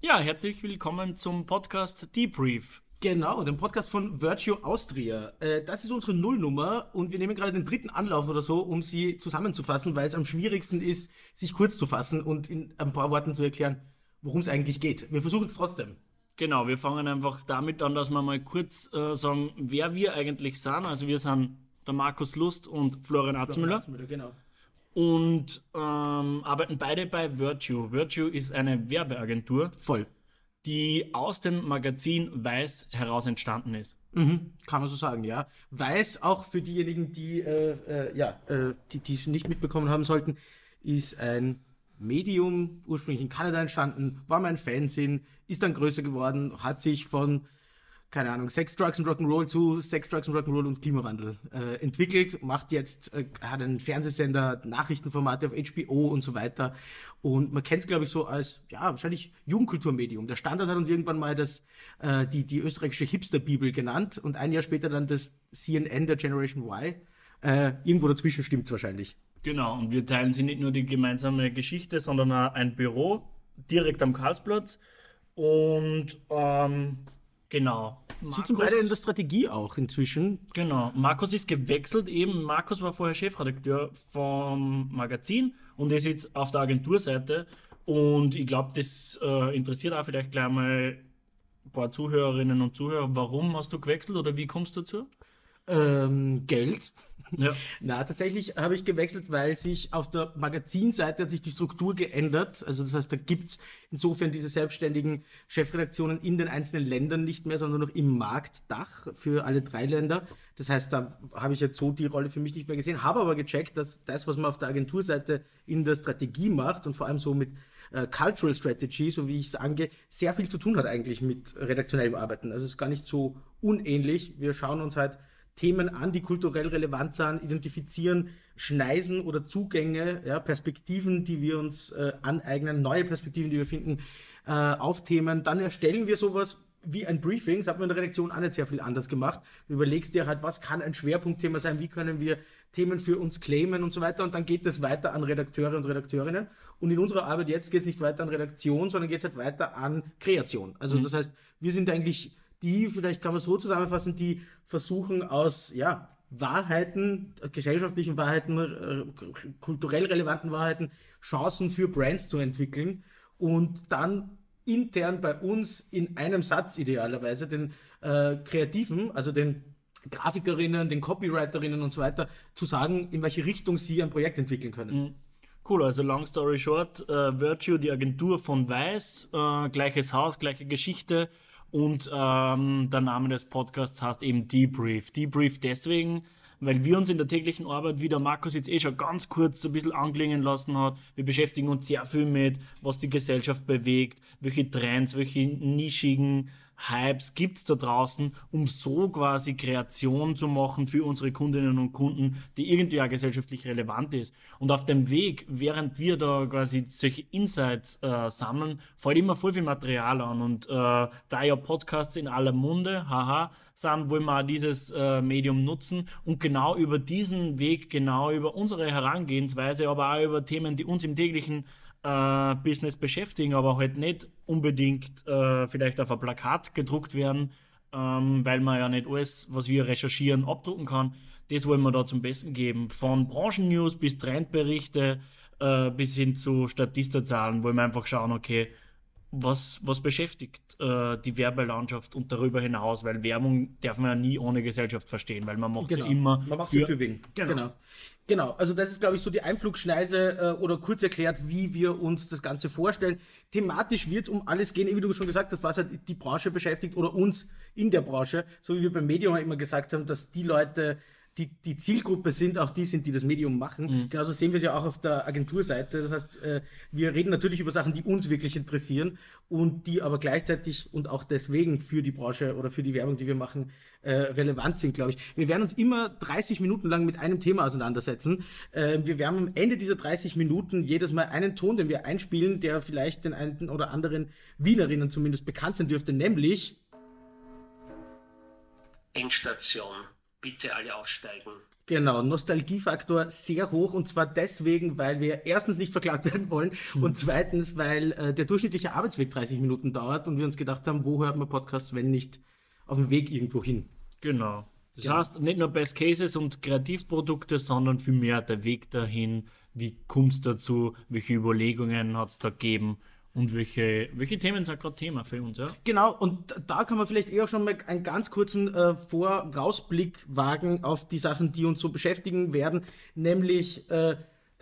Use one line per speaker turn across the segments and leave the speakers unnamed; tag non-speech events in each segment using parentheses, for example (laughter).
Ja, herzlich willkommen zum Podcast Debrief.
Genau, dem Podcast von Virtue Austria. Äh, das ist unsere Nullnummer und wir nehmen gerade den dritten Anlauf oder so, um sie zusammenzufassen, weil es am schwierigsten ist, sich kurz zu fassen und in ein paar Worten zu erklären, worum es eigentlich geht. Wir versuchen es trotzdem.
Genau, wir fangen einfach damit an, dass wir mal kurz äh, sagen, wer wir eigentlich sind. Also wir sind der Markus Lust und Florian Atzmüller.
Genau.
Und ähm, arbeiten beide bei Virtue. Virtue ist eine Werbeagentur.
Voll
die aus dem Magazin Weiß heraus entstanden ist.
Mhm, kann man so sagen, ja. Weiß auch für diejenigen, die äh, äh, ja, äh, die es nicht mitbekommen haben sollten, ist ein Medium, ursprünglich in Kanada entstanden, war mein Fansinn, ist dann größer geworden, hat sich von keine Ahnung, Sex, Drugs und Rock'n'Roll zu Sex, Drugs und Rock'n'Roll und Klimawandel äh, entwickelt, macht jetzt, äh, hat einen Fernsehsender, Nachrichtenformate auf HBO und so weiter. Und man kennt es, glaube ich, so als, ja, wahrscheinlich Jugendkulturmedium. Der Standard hat uns irgendwann mal das, äh, die, die österreichische Hipster-Bibel genannt und ein Jahr später dann das CNN der Generation Y. Äh, irgendwo dazwischen stimmt es wahrscheinlich.
Genau, und wir teilen sie nicht nur die gemeinsame Geschichte, sondern auch ein Büro direkt am Karlsplatz. Und ähm, Genau.
Markus, Sitzen beide in der Strategie auch inzwischen.
Genau. Markus ist gewechselt eben. Markus war vorher Chefredakteur vom Magazin und ist jetzt auf der Agenturseite. Und ich glaube, das äh, interessiert auch vielleicht gleich mal ein paar Zuhörerinnen und Zuhörer. Warum hast du gewechselt oder wie kommst du dazu?
Ähm, Geld. Ja. (laughs) Na, tatsächlich habe ich gewechselt, weil sich auf der Magazinseite hat sich die Struktur geändert. Also das heißt, da gibt's insofern diese selbstständigen Chefredaktionen in den einzelnen Ländern nicht mehr, sondern noch im Marktdach für alle drei Länder. Das heißt, da habe ich jetzt so die Rolle für mich nicht mehr gesehen, habe aber gecheckt, dass das, was man auf der Agenturseite in der Strategie macht und vor allem so mit äh, Cultural Strategy, so wie ich es angehe, sehr viel zu tun hat eigentlich mit redaktionellem Arbeiten. Also es ist gar nicht so unähnlich. Wir schauen uns halt Themen an, die kulturell relevant sind, identifizieren Schneisen oder Zugänge, ja, Perspektiven, die wir uns äh, aneignen, neue Perspektiven, die wir finden, äh, auf Themen. Dann erstellen wir sowas wie ein Briefing, das hat man in der Redaktion auch nicht sehr viel anders gemacht. Du überlegst dir halt, was kann ein Schwerpunktthema sein, wie können wir Themen für uns claimen und so weiter und dann geht es weiter an Redakteure und Redakteurinnen. Und in unserer Arbeit jetzt geht es nicht weiter an Redaktion, sondern geht es halt weiter an Kreation. Also mhm. das heißt, wir sind eigentlich die, vielleicht kann man so zusammenfassen, die versuchen aus, ja, Wahrheiten, gesellschaftlichen Wahrheiten, äh, kulturell relevanten Wahrheiten, Chancen für Brands zu entwickeln und dann intern bei uns in einem Satz idealerweise den äh, Kreativen, also den Grafikerinnen, den Copywriterinnen und so weiter, zu sagen, in welche Richtung sie ein Projekt entwickeln können. Mhm.
Cool, also long story short, äh, Virtue, die Agentur von Weiß, äh, gleiches Haus, gleiche Geschichte, und ähm, der Name des Podcasts heißt eben Debrief. Debrief deswegen, weil wir uns in der täglichen Arbeit, wie der Markus jetzt eh schon ganz kurz ein bisschen anklingen lassen hat, wir beschäftigen uns sehr viel mit, was die Gesellschaft bewegt, welche Trends, welche nischigen Hypes gibt's da draußen, um so quasi Kreation zu machen für unsere Kundinnen und Kunden, die irgendwie auch gesellschaftlich relevant ist. Und auf dem Weg, während wir da quasi solche Insights äh, sammeln, fällt immer voll viel Material an. Und äh, da ja Podcasts in aller Munde, haha, sind, wollen wir auch dieses äh, Medium nutzen und genau über diesen Weg, genau über unsere Herangehensweise, aber auch über Themen, die uns im täglichen äh, Business beschäftigen, aber halt nicht unbedingt äh, vielleicht auf ein Plakat gedruckt werden, ähm, weil man ja nicht alles, was wir recherchieren, abdrucken kann. Das wollen wir da zum Besten geben. Von Branchennews bis Trendberichte äh, bis hin zu Statistazahlen wollen wir einfach schauen, okay, was, was beschäftigt äh, die Werbelandschaft und darüber hinaus, weil Werbung darf man ja nie ohne Gesellschaft verstehen, weil man macht
genau.
sie immer.
Man macht für, sie für wen. Genau. genau. Genau, also das ist, glaube ich, so die Einflugschneise äh, oder kurz erklärt, wie wir uns das Ganze vorstellen. Thematisch wird es um alles gehen, wie du schon gesagt hast, was halt die Branche beschäftigt oder uns in der Branche, so wie wir beim Medium immer gesagt haben, dass die Leute die, die Zielgruppe sind auch die sind, die das Medium machen. Mhm. Genauso sehen wir es ja auch auf der Agenturseite. Das heißt, äh, wir reden natürlich über Sachen, die uns wirklich interessieren und die aber gleichzeitig und auch deswegen für die Branche oder für die Werbung, die wir machen, äh, relevant sind, glaube ich. Wir werden uns immer 30 Minuten lang mit einem Thema auseinandersetzen. Äh, wir werden am Ende dieser 30 Minuten jedes Mal einen Ton, den wir einspielen, der vielleicht den einen oder anderen Wienerinnen zumindest bekannt sein dürfte, nämlich
Endstation. Bitte alle aussteigen.
Genau, Nostalgiefaktor sehr hoch und zwar deswegen, weil wir erstens nicht verklagt (laughs) werden wollen mhm. und zweitens, weil äh, der durchschnittliche Arbeitsweg 30 Minuten dauert und wir uns gedacht haben, wo hört man Podcasts, wenn nicht auf dem Weg irgendwo hin.
Genau. Das ja. heißt, nicht nur Best Cases und Kreativprodukte, sondern vielmehr der Weg dahin, wie kommt es dazu, welche Überlegungen hat es da gegeben und welche, welche Themen sind gerade Thema für uns, ja?
Genau, und da kann man vielleicht eher schon mal einen ganz kurzen äh, Vorausblick wagen auf die Sachen, die uns so beschäftigen werden. Nämlich äh,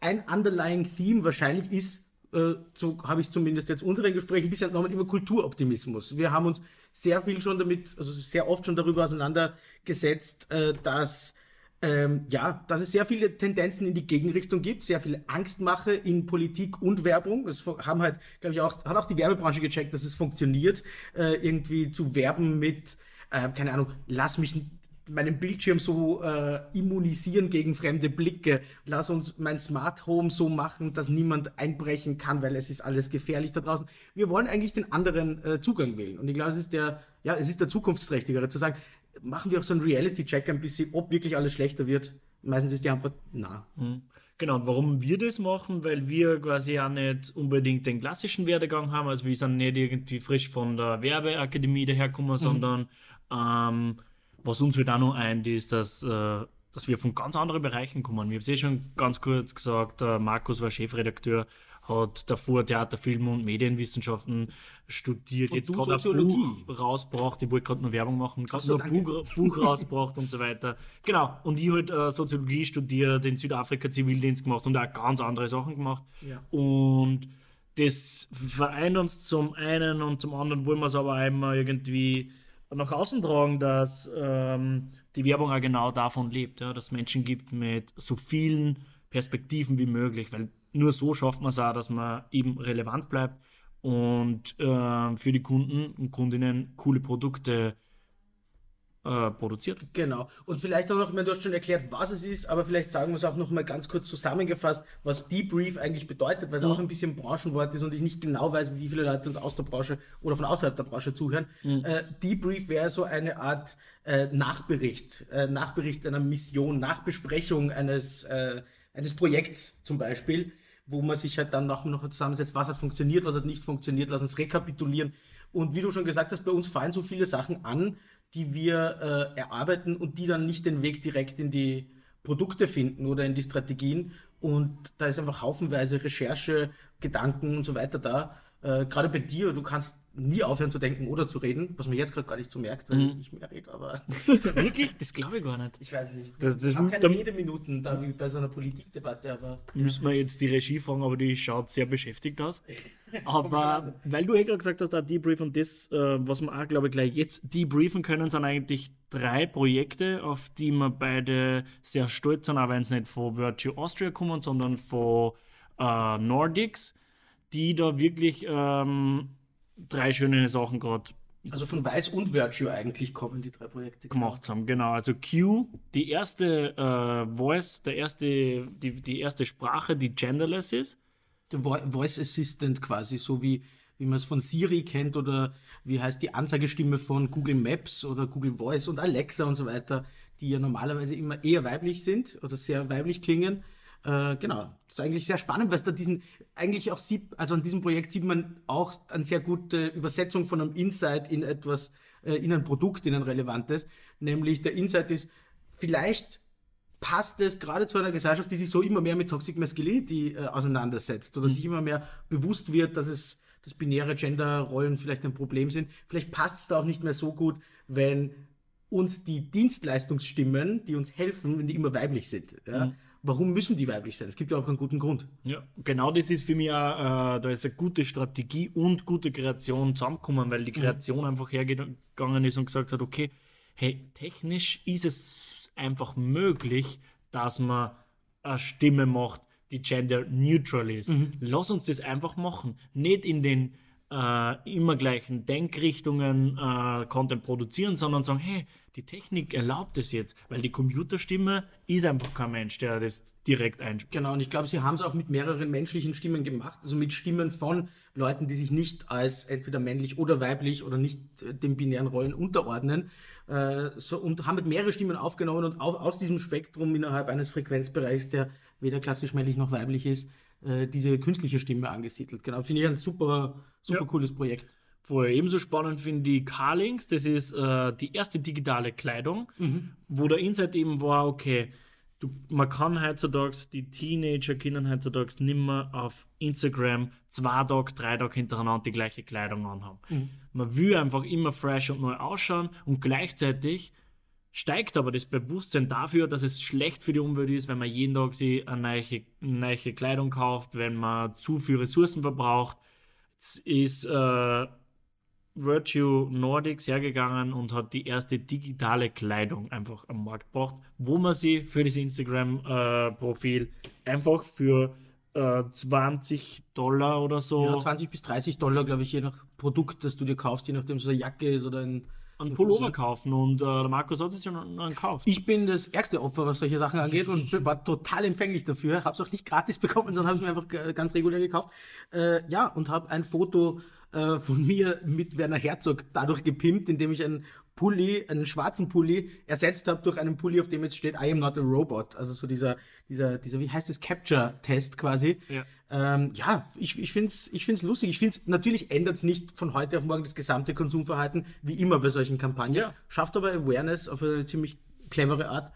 ein underlying Theme wahrscheinlich ist, äh, so habe ich zumindest jetzt unseren Gesprächen bisher entnommen, immer Kulturoptimismus. Wir haben uns sehr viel schon damit, also sehr oft schon darüber auseinandergesetzt, äh, dass ähm, ja, dass es sehr viele Tendenzen in die Gegenrichtung gibt, sehr viel Angstmache in Politik und Werbung. Es haben halt, glaube ich, auch, hat auch die Werbebranche gecheckt, dass es funktioniert, äh, irgendwie zu werben mit, äh, keine Ahnung, lass mich meinen Bildschirm so äh, immunisieren gegen fremde Blicke. Lass uns mein Smart Home so machen, dass niemand einbrechen kann, weil es ist alles gefährlich da draußen. Wir wollen eigentlich den anderen äh, Zugang wählen. Und ich glaube, es ist der, ja, es ist der zukunftsträchtigere zu sagen, machen wir auch so einen Reality-Check ein bisschen, ob wirklich alles schlechter wird. Meistens ist die Antwort na.
Mhm. Genau, und warum wir das machen, weil wir quasi ja nicht unbedingt den klassischen Werdegang haben, also wir sind nicht irgendwie frisch von der Werbeakademie daherkommen, mhm. sondern ähm, was uns halt auch noch ein, ist, dass, äh, dass wir von ganz anderen Bereichen kommen. Wir haben es eh schon ganz kurz gesagt, äh, Markus war Chefredakteur hat davor Theater, Film und Medienwissenschaften studiert, und jetzt gerade ein Buch rausgebracht, ich wollte gerade nur Werbung machen, gerade so, ein Buch, Buch rausgebracht und so weiter. Genau, und ich halt äh, Soziologie studiert, in Südafrika Zivildienst gemacht und auch ganz andere Sachen gemacht. Ja. Und das vereint uns zum einen und zum anderen wollen wir es aber einmal irgendwie nach außen tragen, dass ähm, die Werbung auch genau davon lebt, ja, dass es Menschen gibt mit so vielen Perspektiven wie möglich, weil nur so schafft man es auch, dass man eben relevant bleibt und äh, für die Kunden und Kundinnen coole Produkte äh, produziert.
Genau. Und vielleicht auch noch, ich meine, du hast schon erklärt, was es ist, aber vielleicht sagen wir es auch noch mal ganz kurz zusammengefasst, was Debrief eigentlich bedeutet, weil es mhm. auch ein bisschen Branchenwort ist und ich nicht genau weiß, wie viele Leute uns aus der Branche oder von außerhalb der Branche zuhören. Mhm. Äh, Debrief wäre so eine Art äh, Nachbericht, äh, Nachbericht einer Mission, Nachbesprechung eines, äh, eines Projekts zum Beispiel wo man sich halt dann noch, noch zusammensetzt, was hat funktioniert, was hat nicht funktioniert, lass uns rekapitulieren. Und wie du schon gesagt hast, bei uns fallen so viele Sachen an, die wir äh, erarbeiten und die dann nicht den Weg direkt in die Produkte finden oder in die Strategien. Und da ist einfach haufenweise Recherche, Gedanken und so weiter da. Äh, Gerade bei dir, du kannst nie aufhören zu denken oder zu reden, was man jetzt gerade gar nicht so merkt, weil mhm. ich mehr rede, aber. (laughs)
Wirklich? Das glaube ich gar nicht.
Ich weiß nicht. Das, das ich habe keine Redeminuten da wie bei so einer Politikdebatte, aber.
Müssen wir jetzt die Regie fragen, aber die schaut sehr beschäftigt aus. (laughs) Aber weil du eh gerade gesagt hast, da Debrief und das, äh, was wir auch, glaube ich, gleich jetzt debriefen können, sind eigentlich drei Projekte, auf die wir beide sehr stolz sind, auch wenn es nicht von Virtue Austria kommen, sondern von äh, Nordics, die da wirklich ähm, drei schöne Sachen gerade.
Also von Weiß und Virtue eigentlich kommen die drei Projekte.
Gemacht haben, genau. Also Q, die erste äh, Voice, der erste, die, die erste Sprache, die genderless ist.
Der Voice Assistant quasi, so wie, wie man es von Siri kennt oder wie heißt die Anzeigestimme von Google Maps oder Google Voice und Alexa und so weiter, die ja normalerweise immer eher weiblich sind oder sehr weiblich klingen. Äh, genau, das ist eigentlich sehr spannend, weil es da diesen, eigentlich auch sieht, also an diesem Projekt sieht man auch eine sehr gute Übersetzung von einem Insight in etwas, äh, in ein Produkt, in ein relevantes. Nämlich der Insight ist, vielleicht passt es gerade zu einer Gesellschaft, die sich so immer mehr mit Toxic Masculinity äh, auseinandersetzt oder mhm. sich immer mehr bewusst wird, dass es dass binäre Genderrollen vielleicht ein Problem sind. Vielleicht passt es da auch nicht mehr so gut, wenn uns die Dienstleistungsstimmen, die uns helfen, wenn die immer weiblich sind. Ja? Mhm warum müssen die weiblich sein? Es gibt ja auch einen guten Grund.
Ja, genau das ist für mich auch, äh, da ist eine gute Strategie und gute Kreation zusammengekommen, weil die mhm. Kreation mhm. einfach hergegangen ist und gesagt hat, okay, hey, technisch ist es einfach möglich, dass man eine Stimme macht, die gender neutral ist. Mhm. Lass uns das einfach machen. Nicht in den äh, immer gleichen Denkrichtungen äh, Content produzieren, sondern sagen, hey, die Technik erlaubt es jetzt, weil die Computerstimme ist einfach kein Mensch, der das direkt einspricht.
Genau, und ich glaube, sie haben es auch mit mehreren menschlichen Stimmen gemacht, also mit Stimmen von Leuten, die sich nicht als entweder männlich oder weiblich oder nicht äh, den binären Rollen unterordnen, äh, so, und haben mit mehreren Stimmen aufgenommen und auch aus diesem Spektrum innerhalb eines Frequenzbereichs, der weder klassisch männlich noch weiblich ist, äh, diese künstliche Stimme angesiedelt. Genau, finde ich ein super, super ja. cooles Projekt.
Vorher ebenso spannend finde die Carlinks, das ist äh, die erste digitale Kleidung, mhm. wo der Insight eben war, okay, du, man kann heutzutage, die Teenager können heutzutage nimmer auf Instagram zwei Tage, drei Tage hintereinander die gleiche Kleidung anhaben. Mhm. Man will einfach immer fresh und neu ausschauen und gleichzeitig steigt aber das Bewusstsein dafür, dass es schlecht für die Umwelt ist, wenn man jeden Tag sich eine neue, neue Kleidung kauft, wenn man zu viel Ressourcen verbraucht. Es ist äh, Virtue Nordics hergegangen und hat die erste digitale Kleidung einfach am Markt gebracht, wo man sie für das Instagram-Profil äh, einfach für äh, 20 Dollar oder so. Ja,
20 bis 30 Dollar, glaube ich, je nach Produkt, das du dir kaufst, je nachdem es eine Jacke ist oder ein
einen Pullover kaufen und äh, Markus hat sich schon einen gekauft.
Ich bin das ärgste Opfer, was solche Sachen angeht und (laughs) war total empfänglich dafür. Habe es auch nicht gratis (laughs) bekommen, sondern habe es mir einfach ganz regulär gekauft. Äh, ja, und habe ein Foto äh, von mir mit Werner Herzog dadurch gepimpt, indem ich einen Pulli, einen schwarzen Pulli ersetzt habe durch einen Pulli, auf dem jetzt steht I am not a robot. Also so dieser, dieser, dieser, wie heißt das, Capture-Test quasi. Ja, ähm, ja ich, ich finde es ich find's lustig. Ich finde es, natürlich ändert es nicht von heute auf morgen das gesamte Konsumverhalten, wie immer bei solchen Kampagnen. Ja. Schafft aber Awareness auf eine ziemlich clevere Art.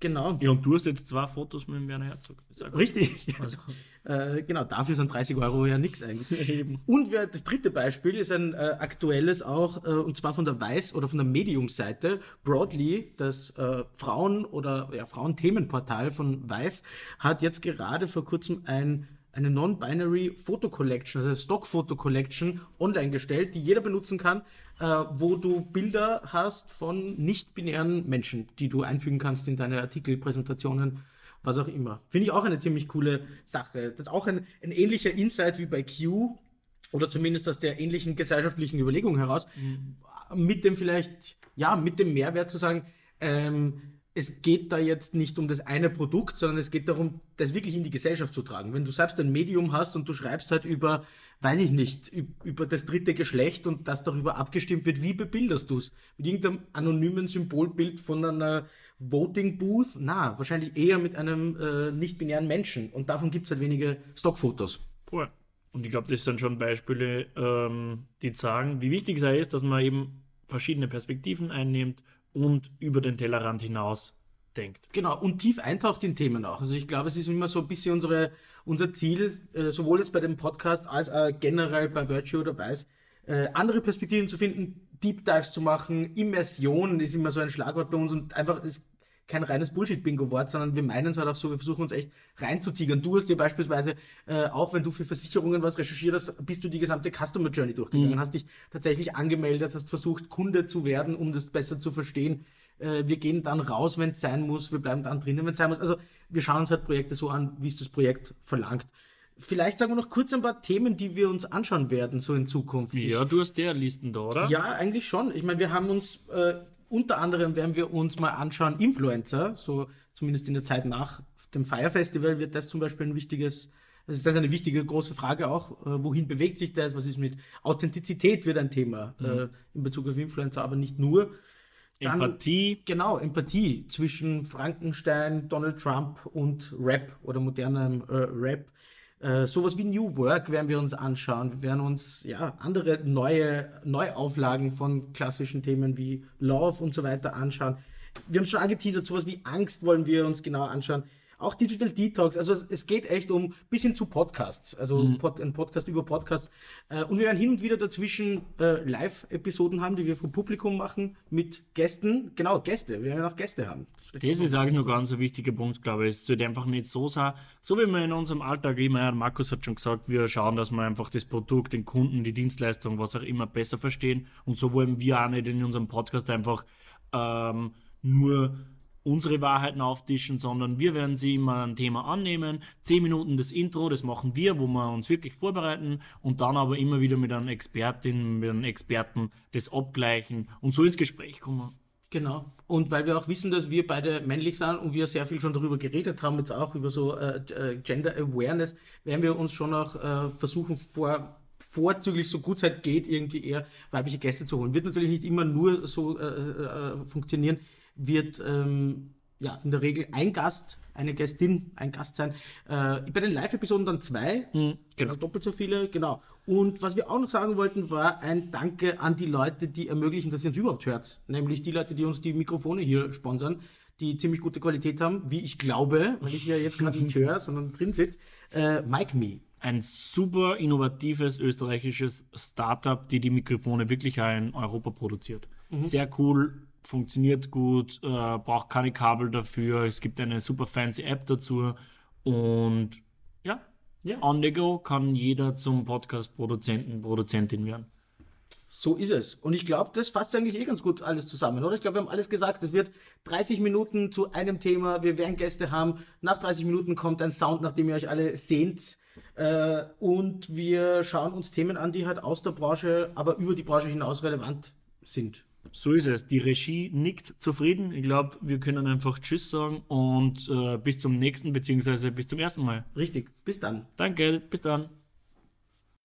Genau.
Ja, und du hast jetzt zwei Fotos mit dem Werner Herzog.
Richtig. Also. (laughs) äh, genau, dafür sind 30 Euro ja nichts eigentlich. (laughs) Eben. Und wir, das dritte Beispiel ist ein äh, aktuelles auch, äh, und zwar von der Weiß- oder von der Medium-Seite. Broadly, das äh, Frauen- oder ja, Frauenthemenportal von Weiß, hat jetzt gerade vor kurzem ein eine Non-Binary Photo Collection, also Stock Photo Collection online gestellt, die jeder benutzen kann, äh, wo du Bilder hast von nicht-binären Menschen, die du einfügen kannst in deine Artikelpräsentationen, was auch immer. Finde ich auch eine ziemlich coole Sache. Das ist auch ein, ein ähnlicher Insight wie bei Q, oder zumindest aus der ähnlichen gesellschaftlichen Überlegung heraus, mhm. mit dem vielleicht, ja, mit dem Mehrwert zu sagen, ähm, es geht da jetzt nicht um das eine Produkt, sondern es geht darum, das wirklich in die Gesellschaft zu tragen. Wenn du selbst ein Medium hast und du schreibst halt über, weiß ich nicht, über das dritte Geschlecht und das darüber abgestimmt wird, wie bebilderst du es? Mit irgendeinem anonymen Symbolbild von einer Voting Booth? Na, wahrscheinlich eher mit einem äh, nicht-binären Menschen. Und davon gibt es halt wenige Stockfotos.
Cool. Und ich glaube, das sind schon Beispiele, ähm, die sagen, wie wichtig es ist, dass man eben verschiedene Perspektiven einnimmt und über den Tellerrand hinaus denkt.
Genau, und tief eintaucht in Themen auch. Also ich glaube, es ist immer so ein bisschen unsere, unser Ziel, äh, sowohl jetzt bei dem Podcast als auch generell bei Virtue dabei ist, äh, andere Perspektiven zu finden, Deep Dives zu machen, Immersion ist immer so ein Schlagwort bei uns und einfach, es kein reines Bullshit-Bingo-Wort, sondern wir meinen es halt auch so, wir versuchen uns echt reinzutigern. Du hast dir beispielsweise, äh, auch wenn du für Versicherungen was recherchiert hast, bist du die gesamte Customer Journey durchgegangen, mhm. hast dich tatsächlich angemeldet, hast versucht, Kunde zu werden, um das besser zu verstehen. Äh, wir gehen dann raus, wenn es sein muss, wir bleiben dann drinnen, wenn es sein muss. Also wir schauen uns halt Projekte so an, wie es das Projekt verlangt. Vielleicht sagen wir noch kurz ein paar Themen, die wir uns anschauen werden, so in Zukunft.
Ja, du hast der Listen da, oder?
Ja, eigentlich schon. Ich meine, wir haben uns äh, unter anderem werden wir uns mal anschauen, Influencer, so zumindest in der Zeit nach dem Fire Festival wird das zum Beispiel ein wichtiges, also das ist eine wichtige große Frage auch, äh, wohin bewegt sich das, was ist mit Authentizität wird ein Thema mhm. äh, in Bezug auf Influencer, aber nicht nur.
Dann, Empathie.
Genau, Empathie zwischen Frankenstein, Donald Trump und Rap oder modernem äh, Rap. Äh, sowas wie New Work werden wir uns anschauen. Wir werden uns ja andere neue Neuauflagen von klassischen Themen wie Love und so weiter anschauen. Wir haben es schon angeteasert, sowas wie Angst wollen wir uns genau anschauen. Auch Digital Detox, also es geht echt um bis hin zu Podcasts, also mhm. Pod, ein Podcast über Podcasts. Äh, und wir werden hin und wieder dazwischen äh, Live-Episoden haben, die wir vom Publikum machen, mit Gästen. Genau, Gäste, wir werden auch Gäste haben.
Das, das ist eigentlich nur ganz ein wichtiger Punkt, glaube ich. Es sollte einfach nicht so sein, so wie wir in unserem Alltag immer, Markus hat schon gesagt, wir schauen, dass wir einfach das Produkt, den Kunden, die Dienstleistung, was auch immer besser verstehen. Und so wollen wir auch nicht in unserem Podcast einfach ähm, nur unsere Wahrheiten auftischen, sondern wir werden sie immer ein Thema annehmen. Zehn Minuten das Intro, das machen wir, wo wir uns wirklich vorbereiten und dann aber immer wieder mit einer Expertin, mit einem Experten das abgleichen und so ins Gespräch kommen.
Genau. Und weil wir auch wissen, dass wir beide männlich sind und wir sehr viel schon darüber geredet haben, jetzt auch über so äh, äh Gender Awareness, werden wir uns schon auch äh, versuchen, vor, vorzüglich so gut es halt geht, irgendwie eher weibliche Gäste zu holen. Wird natürlich nicht immer nur so äh, äh, funktionieren, wird ähm, ja in der Regel ein Gast, eine Gästin, ein Gast sein. Äh, bei den Live-Episoden dann zwei, mhm, genau. Also doppelt so viele, genau. Und was wir auch noch sagen wollten, war ein Danke an die Leute, die ermöglichen, dass ihr uns überhaupt hört. Nämlich die Leute, die uns die Mikrofone hier sponsern die ziemlich gute Qualität haben, wie ich glaube, weil ich ja jetzt gerade nicht (laughs) höre, sondern drin sitze. Äh, Mike Me
ein super innovatives österreichisches Startup, die die Mikrofone wirklich in Europa produziert. Mhm. Sehr cool, funktioniert gut, äh, braucht keine Kabel dafür. Es gibt eine super fancy App dazu und ja, ja. on the go kann jeder zum Podcast-Produzenten, Produzentin werden.
So ist es. Und ich glaube, das fasst eigentlich eh ganz gut alles zusammen, oder? Ich glaube, wir haben alles gesagt. Es wird 30 Minuten zu einem Thema. Wir werden Gäste haben. Nach 30 Minuten kommt ein Sound, nachdem ihr euch alle sehnt. Äh, und wir schauen uns Themen an, die halt aus der Branche, aber über die Branche hinaus relevant sind.
So ist es. Die Regie nickt zufrieden. Ich glaube, wir können einfach Tschüss sagen und äh, bis zum nächsten, beziehungsweise bis zum ersten Mal.
Richtig. Bis dann.
Danke. Bis dann.